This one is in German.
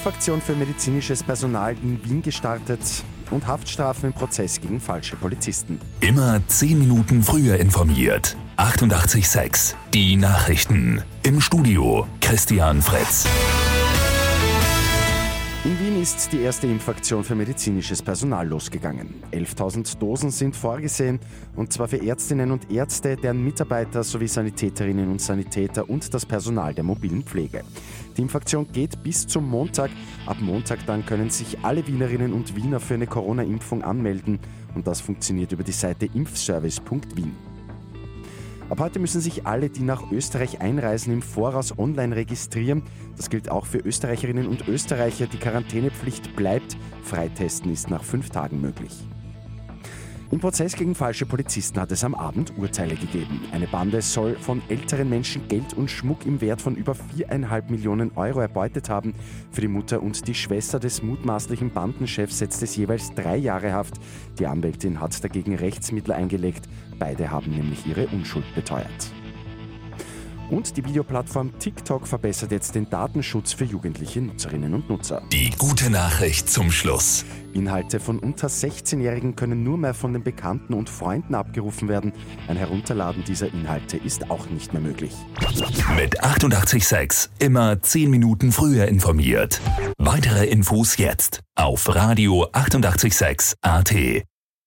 Impfaktion für medizinisches Personal in Wien gestartet und Haftstrafen im Prozess gegen falsche Polizisten. Immer 10 Minuten früher informiert. 88.6 Die Nachrichten. Im Studio Christian Fritz. Ist die erste Impfaktion für medizinisches Personal losgegangen. 11.000 Dosen sind vorgesehen, und zwar für Ärztinnen und Ärzte, deren Mitarbeiter sowie Sanitäterinnen und Sanitäter und das Personal der mobilen Pflege. Die Impfaktion geht bis zum Montag. Ab Montag dann können sich alle Wienerinnen und Wiener für eine Corona-Impfung anmelden und das funktioniert über die Seite impfservice.wien. Ab heute müssen sich alle, die nach Österreich einreisen, im Voraus online registrieren. Das gilt auch für Österreicherinnen und Österreicher. Die Quarantänepflicht bleibt. Freitesten ist nach fünf Tagen möglich. Im Prozess gegen falsche Polizisten hat es am Abend Urteile gegeben. Eine Bande soll von älteren Menschen Geld und Schmuck im Wert von über viereinhalb Millionen Euro erbeutet haben. Für die Mutter und die Schwester des mutmaßlichen Bandenchefs setzt es jeweils drei Jahre Haft. Die Anwältin hat dagegen Rechtsmittel eingelegt. Beide haben nämlich ihre Unschuld beteuert. Und die Videoplattform TikTok verbessert jetzt den Datenschutz für jugendliche Nutzerinnen und Nutzer. Die gute Nachricht zum Schluss. Inhalte von unter 16-Jährigen können nur mehr von den Bekannten und Freunden abgerufen werden. Ein Herunterladen dieser Inhalte ist auch nicht mehr möglich. Mit 886 immer 10 Minuten früher informiert. Weitere Infos jetzt auf Radio 886 AT.